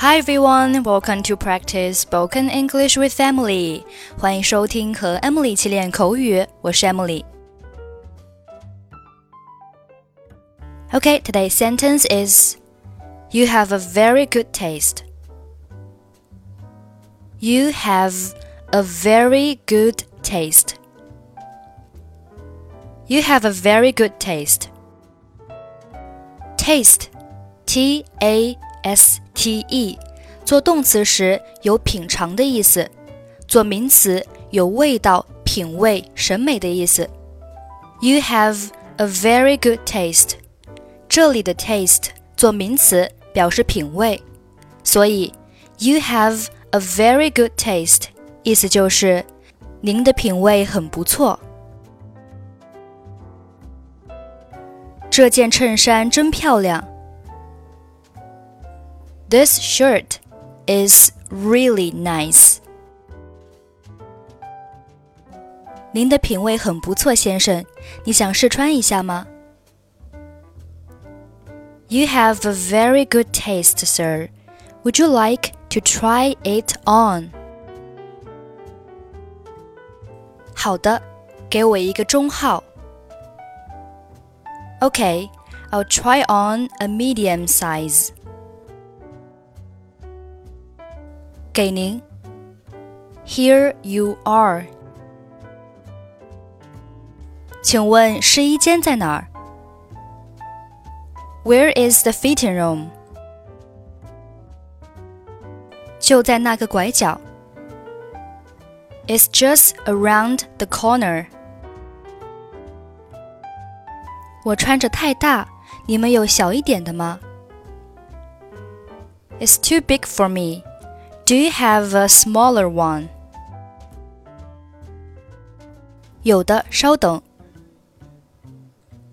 Hi everyone, welcome to practice spoken English with Emily. 欢迎收听和 Emily 一起练口语，我是 Emily。Okay, today's sentence is You have a very good taste. You have a very good taste. You have a very good taste. Taste, T A S T E，做动词时有品尝的意思；做名词有味道、品味、审美的意思。You have a very good taste。这里的 taste 做名词表示品味，所以 You have a very good taste，意思就是您的品味很不错。这件衬衫真漂亮。This shirt is really nice. 您的品味很不错，先生。你想试穿一下吗？You have a very good taste, sir. Would you like to try it on? 好的，给我一个中号。Okay, I'll try on a medium size. 给您。Here you are。请问试衣间在哪儿？Where is the fitting room？就在那个拐角。It's just around the corner。我穿着太大，你们有小一点的吗？It's too big for me。 do you have a smaller one? 有的，稍等。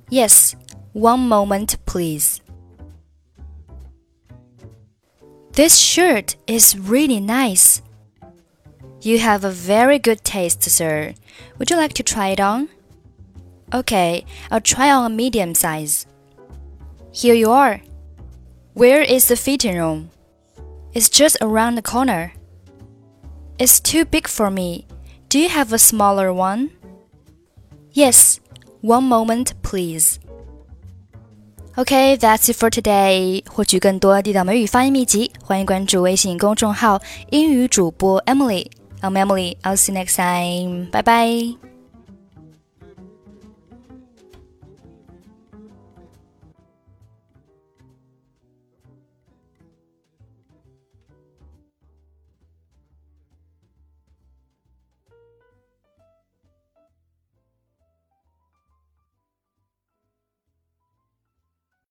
Yes, one moment, please. This shirt is really nice. You have a very good taste, sir. Would you like to try it on? Okay, I'll try on a medium size. Here you are. Where is the fitting room? It's just around the corner. It's too big for me. Do you have a smaller one? Yes. One moment, please. Okay, that's it for today. 获取更多地道美语发音秘籍，欢迎关注微信公众号“英语主播 Emily”。I'm Emily. I'll see you next time. Bye bye.